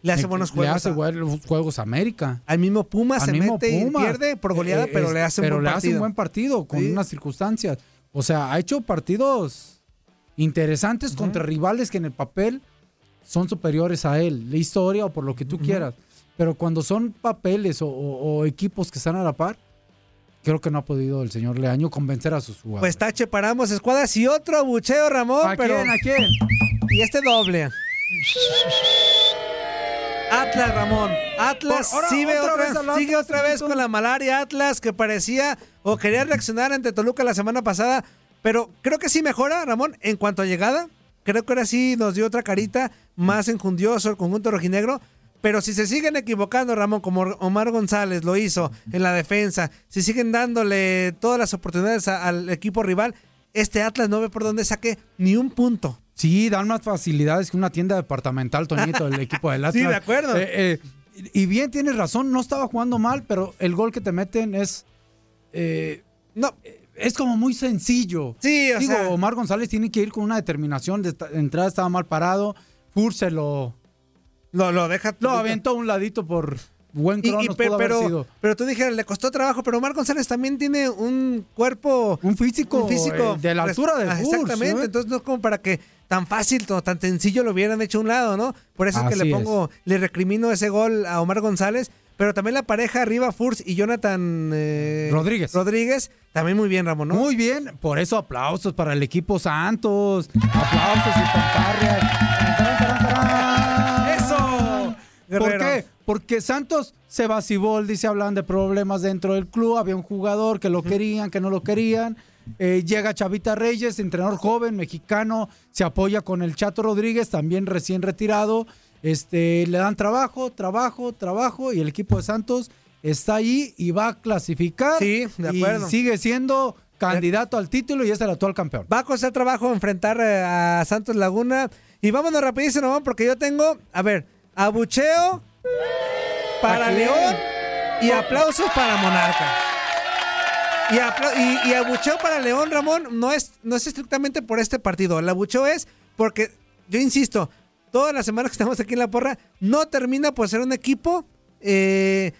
le hace Ne- buenos juegos. Le hace a- buenos juegos a América. al mismo Puma Al se mismo mete y Pumas. pierde por goleada, Eh, pero es- le hace un pero buen le partido. hace un buen partido con Sí. unas circunstancias. O sea, ha hecho partidos interesantes contra rivales que en el papel son superiores a él, la historia o por lo que tú quieras. Pero cuando son papeles o, o- o equipos que están a la par, creo que no ha podido el señor Leaño convencer a sus jugadores. Pues tache, paramos escuadras y otro abucheo, Ramón. ¿A pero... quién? ¿A quién? Y este doble. Atlas, Ramón. Atlas Por- ahora, sigue otra otra, vez sigue otra vez con la malaria Atlas que parecía o quería reaccionar ante Toluca la semana pasada, pero creo que sí mejora, Ramón, en cuanto a llegada. Creo que ahora sí nos dio otra carita más enjundioso el conjunto rojinegro. Pero si se siguen equivocando, Ramón, como Omar González lo hizo en la defensa, si siguen dándole todas las oportunidades a- al equipo rival, este Atlas no ve por dónde saque ni un punto. Sí, dan más facilidades que una tienda departamental, Toñito, el equipo del Atlas. Sí, de acuerdo. Eh, eh, y bien, tienes razón, no estaba jugando mal, pero el gol que te meten es. eh, no. Es como muy sencillo. Sí, o Digo, sea- Omar González tiene que ir con una determinación. De entrada estaba mal parado. Fur se lo. Lo, lo deja. Lo aventó a un ladito por buen Y- y cronos. pe- pudo haber pero, sido. pero tú dijeras, le costó trabajo, pero Omar González también tiene un cuerpo. Un físico. Un físico. eh, de la altura de Ah, Exactamente. ¿eh? Entonces no es como para que tan fácil, tan sencillo lo hubieran hecho a un lado, ¿no? Por eso es que le es. pongo, le recrimino ese gol a Omar González. Pero también la pareja arriba, Furs y Jonathan eh, Rodríguez. Rodríguez, también muy bien, Ramón, ¿no? Muy bien, por eso aplausos para el equipo Santos. Aplausos y. ¿Por qué? Porque Santos se vacibó, dice, hablan de problemas dentro del club, había un jugador que lo querían, que no lo querían. Eh, llega Chavita Reyes, entrenador joven, mexicano, se apoya con el Chato Rodríguez, también recién retirado. este, le dan trabajo, trabajo, trabajo y el equipo de Santos está ahí y va a clasificar. Sí, de acuerdo. Y sigue siendo candidato al título y es el actual campeón. Va a costar trabajo enfrentar eh, a Santos Laguna. Y vámonos rapidísimo, porque yo tengo, a ver, abucheo para. León y aplausos para Monarca. Y, y- y abucheo para León, Ramón, no es, no es estrictamente por este partido. El abucheo es porque, yo insisto, todas las semanas que estamos aquí en la porra, no termina por ser un equipo eh,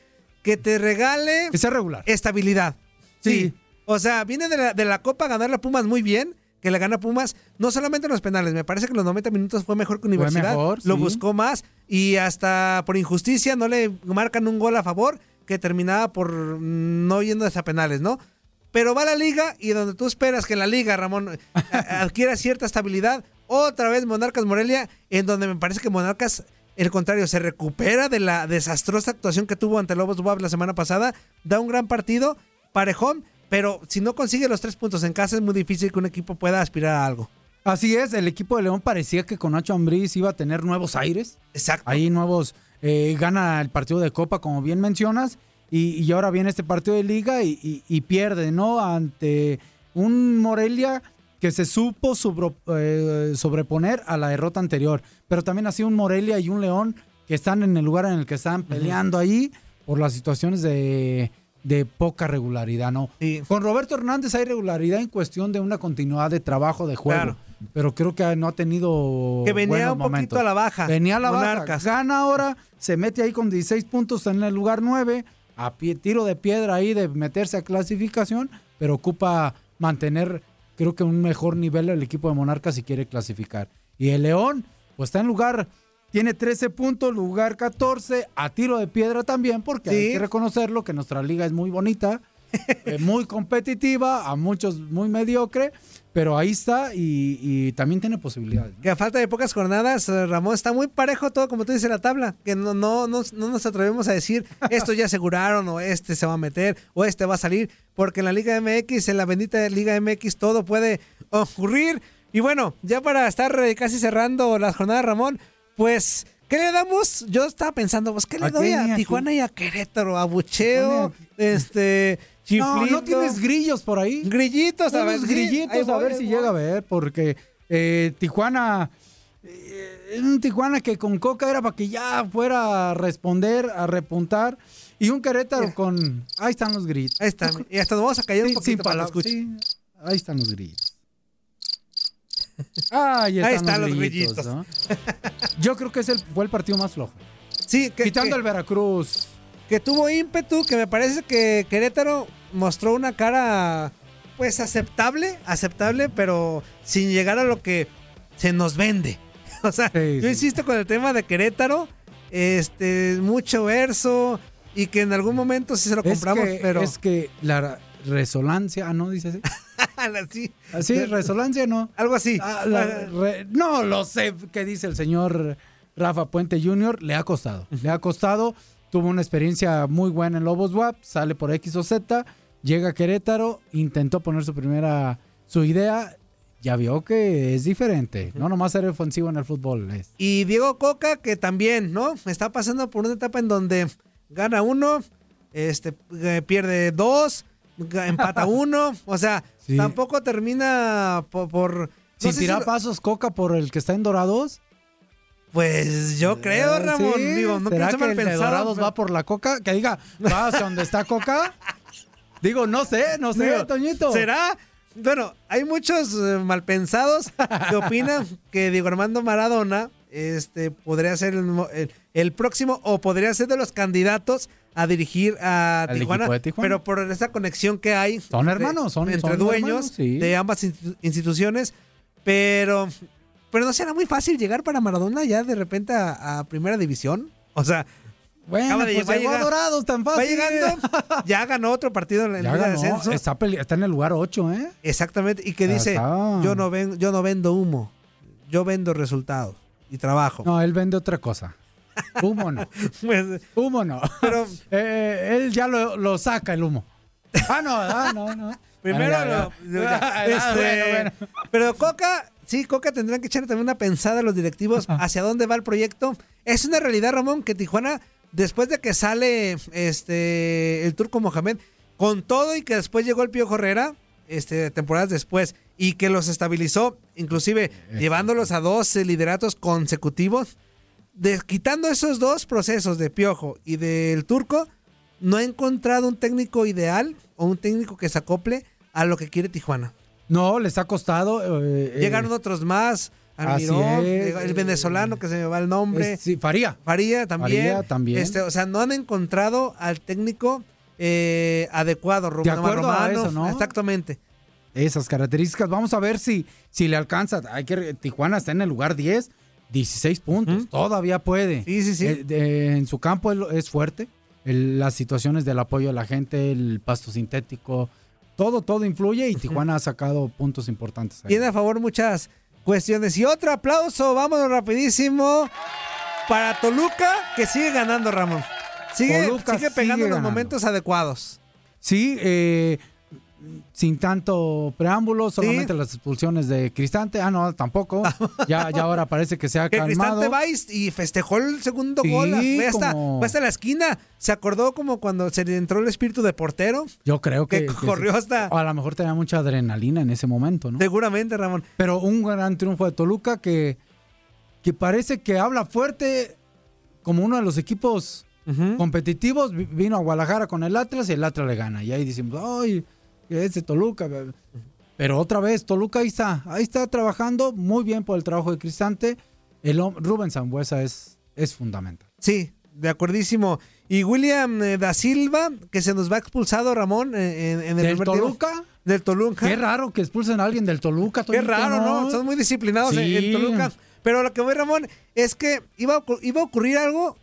que te regale Que sea regular. estabilidad. Sí. O sea, viene de la, de la Copa a ganar la Pumas muy bien, que le gana Pumas, no solamente en los penales, me parece que en los 90 minutos fue mejor que Universidad. mejor, lo sí. buscó más y hasta por injusticia no le marcan un gol a favor que terminaba por no yendo a penales, ¿no? Pero va a la liga y donde tú esperas que la liga, Ramón, adquiera cierta estabilidad, otra vez Monarcas Morelia, en donde me parece que Monarcas, el contrario, se recupera de la desastrosa actuación que tuvo ante Lobos WAP la semana pasada, da un gran partido, parejón, pero si no consigue los tres puntos en casa es muy difícil que un equipo pueda aspirar a algo. Así es, el equipo de León parecía que con Nacho Ambriz iba a tener nuevos aires. Exacto. Ahí nuevos, eh, gana el partido de Copa, como bien mencionas, y, y ahora viene este partido de Liga y, y- y pierde, ¿no? Ante un Morelia que se supo eh, sobreponer a la derrota anterior, pero también así un Morelia y un León que están en el lugar en el que están peleando ahí por las situaciones de, de poca regularidad, ¿no? Con Roberto Hernández hay regularidad en cuestión de una continuidad de trabajo de juego. Claro. Pero creo que no ha tenido. Que venía un poquito a la baja. Venía a la Monarcas. baja. Gana ahora, se mete ahí con 16 puntos en el lugar 9, a pie, tiro de piedra ahí de meterse a clasificación, pero ocupa mantener, creo que un mejor nivel el equipo de Monarcas si quiere clasificar. Y el León, pues está en lugar, tiene 13 puntos, lugar 14, a tiro de piedra también, porque hay que reconocerlo que nuestra liga es muy bonita, eh, muy competitiva, a muchos muy mediocre, pero ahí está y, y también tiene posibilidades. Que a falta de pocas jornadas, eh, Ramón, está muy parejo todo, como tú dices, la tabla. Que no, no, no, no nos atrevemos a decir, esto ya aseguraron, o este se va a meter, o este va a salir, porque en la Liga MX, en la bendita Liga MX, todo puede ocurrir. Y bueno, ya para estar eh, casi cerrando las jornadas, Ramón, pues, ¿qué le damos? Yo estaba pensando, pues, ¿qué le ¿A doy a a Tijuana y a Querétaro? A Bucheo, este, No, Chiflito. no tienes grillos por ahí. Grillitos, a ver, ahí grillitos, a ver si llega a ver, porque eh, Tijuana, eh, un Tijuana que con Coca era para que ya fuera a responder, a repuntar, y un Querétaro con, ahí están los gritos. Ahí están, y hasta nos vamos a callar un Sí, poquito sin para escuchen. sí, ahí están los Ahí están, Ahí están los los grillitos. grillitos. ¿no? Yo creo que es el, fue el partido más flojo. Sí, que, Quitando que- el Veracruz. que tuvo ímpetu, que me parece que Querétaro mostró una cara pues aceptable, aceptable, pero sin llegar a lo que se nos vende. O sea, yo insisto con el tema de Querétaro, este, mucho verso y que en algún momento sí se lo Es compramos, que- pero Es que la resonancia, ah, no, dice así. Sí, Así, resonancia, no. algo así. Ah, la re- no lo sé qué dice el señor Rafa Puente Jr. Le ha costado. Le ha costado. Tuvo una experiencia muy buena en Lobos WAP. Sale por X o Z. Llega a Querétaro. Intentó poner su primera. Su idea. Ya vio que es diferente. No nomás ser ofensivo en el fútbol. Es. Y Diego Coca, que también, ¿no? Está pasando por una etapa en donde gana uno, este, eh, pierde dos, empata uno. O sea, Sí. tampoco termina po- por. no si tirar lo- pasos Coca por el que está en Dorados. Pues yo creo, Eh, Ramón. sí. Digo, no ¿Será que mal el de pensado, Dorados pero- va por la Coca? Que diga, va hacia donde está Coca. Digo, no sé, no sé, Digo, Toñito. ¿Será? Bueno, hay muchos eh, malpensados que opinan que Diego Armando Maradona este, podría ser el, mo- el- el próximo o podría ser de los candidatos a dirigir a Tijuana, Tijuana. pero por esa conexión que hay Son hermanos, son- entre son dueños hermanos, sí. de ambas institu- instituciones, pero pero no será muy fácil llegar para Maradona ya de repente a, a primera división, o sea, Bueno, de- pues va llegó a Dorados tan fácil. va llegando, ya ganó otro partido en la Ya Liga de ganó, Ascenso. está, en el lugar 8, ¿eh? Exactamente, y que dice, está. yo no, ven, yo no vendo humo, yo vendo resultados y trabajo. No, él vende otra cosa. Humo no. Pues, Humo no. Pero Eh, él ya lo, lo saca el humo. Ah, no, ah, no, no. primero, Ah, ya, lo- ya. Ah, este, bueno, bueno. pero Coca, sí, Coca tendrán que echar también una pensada a los directivos hacia dónde va el proyecto. Es una realidad, Ramón, que Tijuana, después de que sale este el turco Mohamed, con todo y que después llegó el Pío Herrera, este, temporadas después, y que los estabilizó, inclusive llevándolos a dos eh, lideratos consecutivos, de- quitando esos dos procesos de Piojo y del turco, no ha encontrado un técnico ideal o un técnico que se acople a lo que quiere Tijuana. No, les ha costado. eh, eh, Llegaron otros más. Almirón, es. llegó el venezolano que se me va el nombre. es- sí, Faría. Faría también. Faría también. Este, o sea, no han encontrado al técnico eh, adecuado, Rubén acuerdo a Romano. eso, ¿no? Exactamente. Esas características. Vamos a ver si, si le alcanza. Hay que, Tijuana está en el lugar 10, 16 puntos. Todavía puede. Sí, sí, sí. Eh, de- en su campo es, fuerte. El- las situaciones del apoyo a la gente, el pasto sintético, todo, todo influye y Tijuana ha sacado puntos importantes. ahí. Tiene a favor muchas cuestiones. Y otro aplauso, vámonos rapidísimo. Para Toluca, que sigue ganando, Ramón. Sigue, Toluca sigue sigue pegando en los momentos adecuados. Sí, eh, sin tanto preámbulo, solamente las expulsiones de Cristante. Ah, no, tampoco. Ya, ya ahora parece que se ha Que calmado. Cristante va y, festejó el segundo Sí, gol. Fue hasta, como- fue hasta la esquina. Se acordó como cuando se le entró el espíritu de portero. Yo creo que, que corrió hasta- A lo mejor tenía mucha adrenalina en ese momento, ¿no? Seguramente, Ramón. Pero un gran triunfo de Toluca que, que parece que habla fuerte como uno de los equipos competitivos. Vi- Vino a Guadalajara con el Atlas y el Atlas le gana. Y ahí decimos, ay, ese Toluca. Pero otra vez, Toluca ahí está, ahí está trabajando muy bien por el trabajo de Cristante. El Rubén Zambuesa es, es fundamental. Sí, de acuerdísimo. Y William eh, da Silva, que se nos va expulsado, Ramón, eh, en, en el ¿Del tiempo. Toluca? Del Toluca. Qué raro que expulsen a alguien del Toluca. Qué raro, ¿no? Son muy disciplinados en- Sí. en Toluca. Pero lo que voy, Ramón, es que iba a, iba a ocurrir algo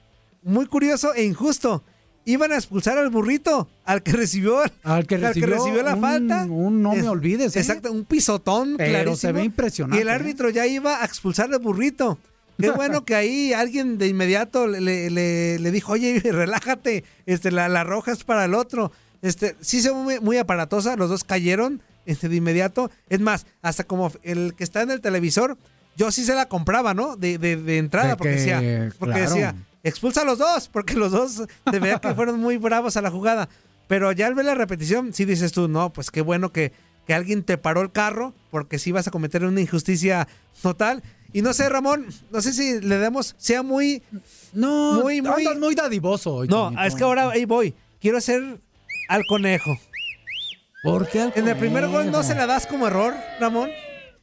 muy curioso e injusto. Iban a expulsar al burrito, al que recibió, Al que recibió la un- falta. un no me Es- olvides, ¿eh? Exacto, un pisotón Pero clarísimo. se ve impresionante, Y el ¿eh? árbitro ya iba a expulsar al burrito. Qué bueno que ahí alguien de inmediato le, le- le dijo, oye, relájate, este, la, la roja es para el otro. Este, sí se ve muy, muy aparatosa, los dos cayeron este, de inmediato. Es más, hasta como el que está en el televisor, yo sí se la compraba, ¿no? De, de- de entrada, De porque, que, decía, porque claro. decía, expulsa a los dos, porque los dos se veía que fueron muy bravos a la jugada. Pero ya al ver la repetición, sí dices tú, no, pues qué bueno que, que alguien te paró el carro, porque sí vas a cometer una injusticia total. Y no sé, Ramón, no sé si le damos, sea muy... No, muy, muy, andas muy dadivoso hoy, No, es que ahora ahí voy. Quiero hacer al conejo. ¿Por qué al En el primer gol no se la das como error, Ramón.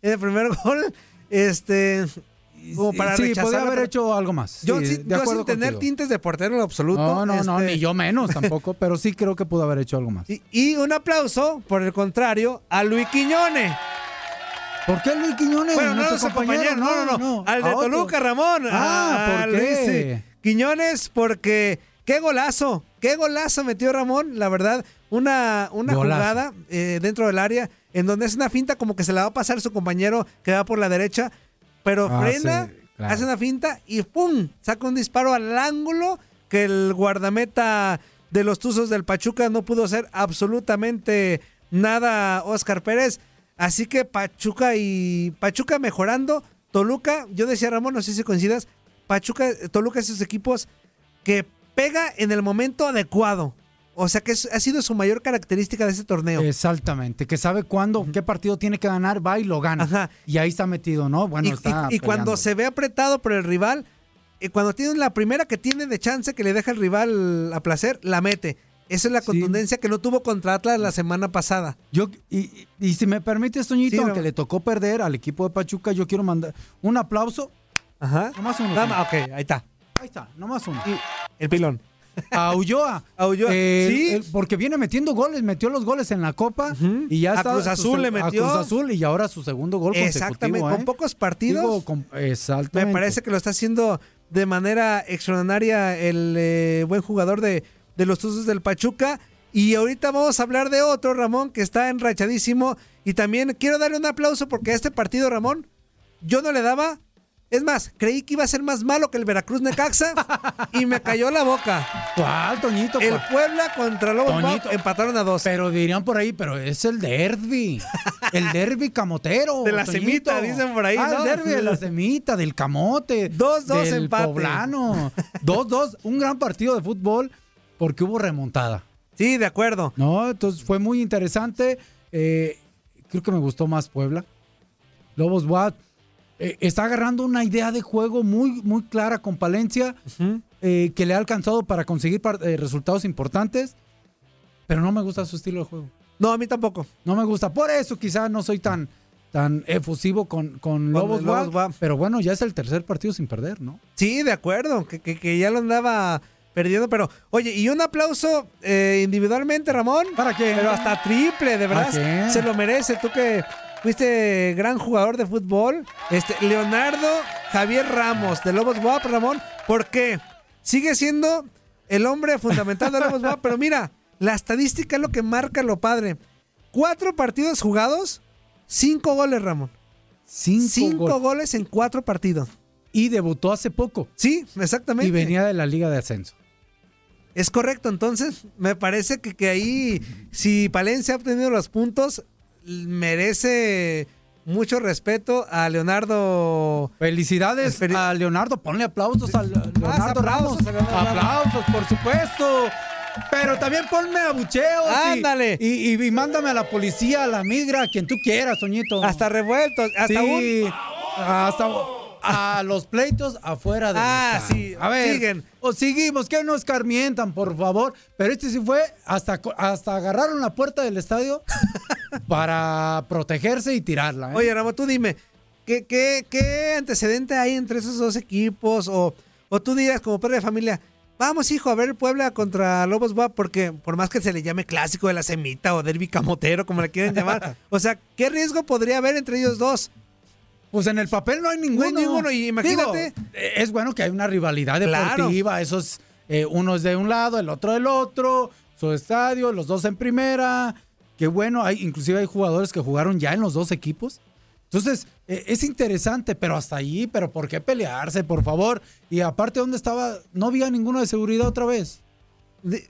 En el primer gol, este... Como para sí, rechazarla, podía haber pero- hecho algo más. Yo, Sí, sí- de yo sin tener contigo. tintes de portero en absoluto. No, no, no, este, ni yo menos tampoco, pero sí creo que pudo haber hecho algo más. Y, y un aplauso, por el contrario, a Luis Quiñone. ¿Por qué Luis Quiñones? Bueno, no, su compañero, no, no, no, Al de. Toluca, Ramón. Ah, a ¿por Luis, qué? Quiñones, porque qué golazo, qué golazo metió Ramón, la verdad. Una, una jugada eh, dentro del área en donde es una finta como que se la va a pasar su compañero que va por la derecha, pero Ah, frena, sí, claro. hace una finta y ¡pum! Saca un disparo al ángulo que el guardameta de los Tuzos del Pachuca no pudo hacer absolutamente nada, Oscar Pérez. Así que Pachuca y Pachuca mejorando. Toluca, yo decía Ramón, no sé si coincidas, Pachuca, Toluca esos equipos que pega en el momento adecuado. O sea que ha sido su mayor característica de este torneo. Exactamente, que sabe cuándo, qué partido tiene que ganar, va y lo gana. Y ahí está metido, ¿no? Bueno, y, está y- y cuando se ve apretado por el rival, y cuando tiene la primera que tiene de chance que le deja el rival a placer, la mete. Esa es la contundencia que no tuvo contra Atlas la semana pasada. Yo, y, si me permites, Toñito, Sí, aunque no. le tocó perder al equipo de Pachuca, yo quiero mandar un aplauso. Ajá. Nomás uno. Más, ok, ahí está. Ahí está, nomás uno. El pilón. A Ulloa. A Ulloa, Eh, sí. porque viene metiendo goles, metió los goles en la Copa y ya A está. Cruz Azul le metió. A Cruz Azul y ahora su segundo gol Exactamente, consecutivo. ¿eh? con pocos partidos. Digo, con- exactamente. Me parece que lo está haciendo de manera extraordinaria el eh, buen jugador de, de los Tuzos del Pachuca. Y ahorita vamos a hablar de otro, Ramón, que está enrachadísimo. Y también quiero darle un aplauso porque a este partido, Ramón, yo no le daba. Es más, creí que iba a ser más malo que el Veracruz Necaxa y me cayó la boca. ¿Cuál, Toñito? El ¿Cuál? Puebla contra Lobos Toñito. Empataron a dos. Pero dirían por ahí, pero es el derby. el derby camotero. De la Toñito. semita, dicen por ahí, Ah, ¿no? el derby de la semita, del camote. 2-2 del empate. poblano. 2-2, un gran partido de fútbol porque hubo remontada. Sí, de acuerdo. No, entonces fue muy interesante. Eh, creo que me gustó más Puebla. Lobos Guat está agarrando una idea de juego muy, muy clara con Palencia, eh, que le ha alcanzado para conseguir eh, resultados importantes, pero no me gusta su estilo de juego. No, a mí tampoco. No me gusta. Por eso quizá no soy tan, tan efusivo con, con Lobos, Lobos. Pero bueno, ya es el tercer partido sin perder, ¿no? Sí, de acuerdo, que, que- que ya lo andaba perdiendo, pero oye, y un aplauso eh, individualmente, Ramón. ¿Para qué? Pero hasta triple, de verdad, se lo merece. Tú que fuiste gran jugador de fútbol, este Leonardo Javier Ramos de Lobos Guap, Ramón, porque sigue siendo el hombre fundamental de Lobos Guap, pero mira, la estadística es lo que marca lo padre. Cuatro partidos jugados, cinco goles, Ramón. Cinco, goles. goles. en cuatro partidos. Y debutó hace poco. Sí, exactamente. Y venía de la Liga de Ascenso. Es correcto, entonces me parece que, que ahí, si Palencia ha obtenido los puntos, merece mucho respeto a Leonardo. Felicidades a Leonardo, ponle aplausos a Le- Leonardo aplausos Ramos. por supuesto. Pero también ponme abucheos. Ándale. Y, y- y mándame a la policía, a la migra, a quien tú quieras, Soñito. Hasta revueltos, hasta Sí, un. hasta a los pleitos afuera de Ah, sí, A ver, siguen. o seguimos, que no escarmientan, por favor. Pero este sí fue, hasta, hasta agarraron la puerta del estadio para protegerse y tirarla. ¿eh? Oye, Ramón, tú dime, ¿qué, qué, qué antecedente hay entre esos dos equipos? O, o tú digas, como padre de familia, vamos, hijo, a ver Puebla contra Lobos Guap, porque por más que se le llame clásico de la semita o derbi camotero, como le quieren llamar, o sea, ¿qué riesgo podría haber entre ellos dos? Pues en el papel no hay ninguno. No hay ninguno, y imagínate. Digo, eh, es bueno que hay una rivalidad Claro. deportiva. Esos, eh, uno es de un lado, el otro del otro. Su estadio, los dos en primera. Qué bueno, hay, inclusive hay jugadores que jugaron ya en los dos equipos. Entonces, eh, es interesante, pero hasta allí, pero ¿por qué pelearse, por favor? Y aparte, ¿dónde estaba? No había ninguno de seguridad otra vez. De-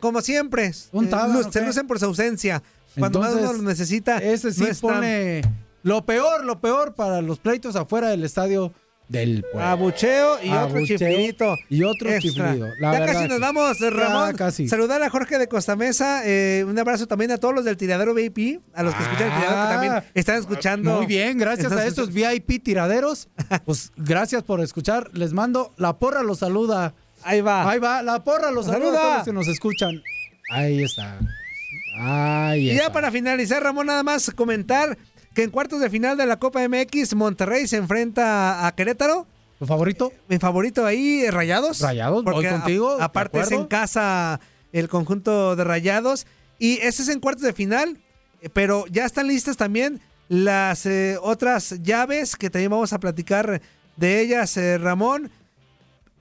como, siempre, Un eh, se lucen por su ausencia. Cuando más uno lo necesita, Ese sí no pone lo peor, lo peor para los pleitos afuera del estadio del pueblo. Abucheo y otro chiflidito. Y otro extra. chiflido. La ya verdad casi nos que- vamos, Ramón. casi. Saludar a Jorge de Costamesa. eh, un abrazo también a todos los del Tiradero VIP, a los que escuchan el Tiradero, que también están escuchando. Ah, Muy bien, gracias a estos VIP tiraderos. Pues gracias por escuchar. Les mando la porra, los saluda. Ahí va. Ahí va, la porra los saluda, Saluda. a todos los que nos escuchan. Ahí está. Ahí Y ya está. para finalizar, Ramón, nada más comentar que en cuartos de final de la Copa MX, Monterrey se enfrenta a Querétaro. ¿Tu favorito? Mi favorito ahí, eh, Rayados. Rayados, voy Porque a- contigo, aparte es en casa el conjunto de Rayados. Y ese es en cuartos de final. eh, Pero ya están listas también las eh, otras llaves que también vamos a platicar de ellas, eh, Ramón.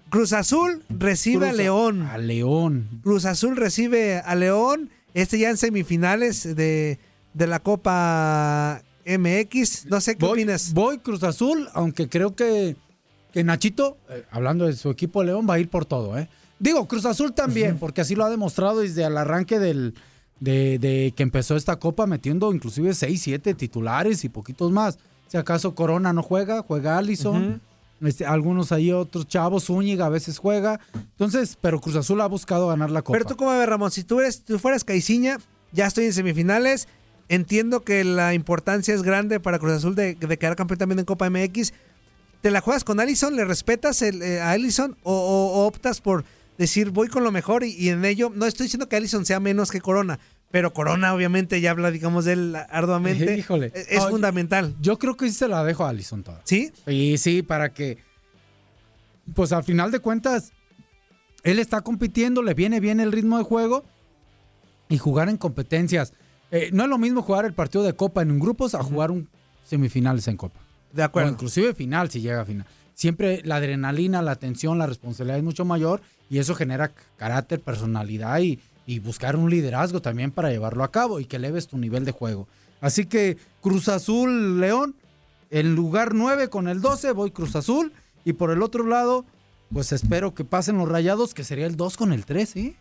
Cruz Azul recibe a León. A León. Cruz Azul recibe a León. Este ya en semifinales de, de la Copa MX. No sé qué Voy, opinas. voy Cruz Azul, aunque creo que, que Nachito, eh, hablando de su equipo León, va a ir por todo. ¿eh? Digo, Cruz Azul también, porque así lo ha demostrado desde el arranque del, de, de que empezó esta copa, metiendo inclusive 6, 7 titulares y poquitos más. Si acaso Corona no juega, juega Allison. Este, algunos ahí, otros chavos, Zúñiga a veces juega. Entonces, pero Cruz Azul ha buscado ganar la copa. Pero tú cómo ves, Ramón, si tú eres, tú fueras Caiciña, ya estoy en semifinales. Entiendo que la importancia es grande para Cruz Azul de, de quedar campeón también en Copa MX. ¿Te la juegas con Allison? ¿Le respetas el, eh, a Allison? O, o- o optas por decir voy con lo mejor y, y en ello? No estoy diciendo que Allison sea menos que Corona, pero Corona obviamente ya habla, digamos, de él arduamente. Híjole. Es, fundamental. Yo creo que sí se la dejo a Allison toda. ¿Sí? Y sí, para que, pues al final de cuentas, él está compitiendo, le viene bien el ritmo de juego y jugar en competencias. Eh, no es lo mismo jugar el partido de Copa en un grupos a jugar un semifinales en Copa. De acuerdo. O inclusive final si llega a final. Siempre la adrenalina, la tensión, la responsabilidad es mucho mayor y eso genera carácter, personalidad y, y buscar un liderazgo también para llevarlo a cabo y que eleves tu nivel de juego. Así que Cruz Azul León, en lugar 9 con el 12 voy Cruz Azul y por el otro lado, pues espero que pasen los rayados, que sería el 2 con el 3, ¿sí?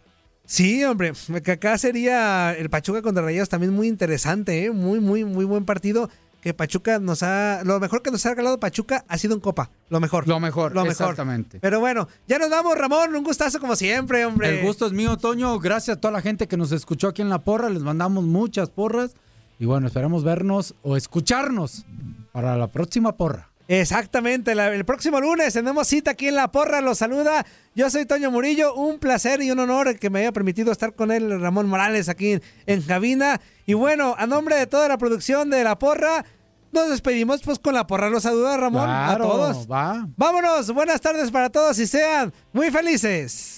Sí, hombre, que acá sería el Pachuca contra Rayados también muy interesante, ¿eh? muy, muy, muy buen partido. Que Pachuca nos ha. Lo mejor que nos ha regalado Pachuca ha sido en Copa. Lo mejor. Lo mejor, Lo mejor. exactamente. Pero bueno, ya nos vamos, Ramón. Un gustazo como siempre, hombre. El gusto es mío, Toño. Gracias a toda la gente que nos escuchó aquí en La Porra. Les mandamos muchas porras. Y bueno, esperamos vernos o escucharnos para la próxima porra. Exactamente, la- el próximo lunes tenemos cita aquí en La Porra, los saluda. Yo soy Toño Murillo, un placer y un honor que me haya permitido estar con él, Ramón Morales, aquí en, en cabina. Y bueno, a nombre de toda la producción de La Porra, nos despedimos pues con La Porra. Los saluda Ramón Claro, a todos. va. Vámonos, buenas tardes para todos y sean muy felices.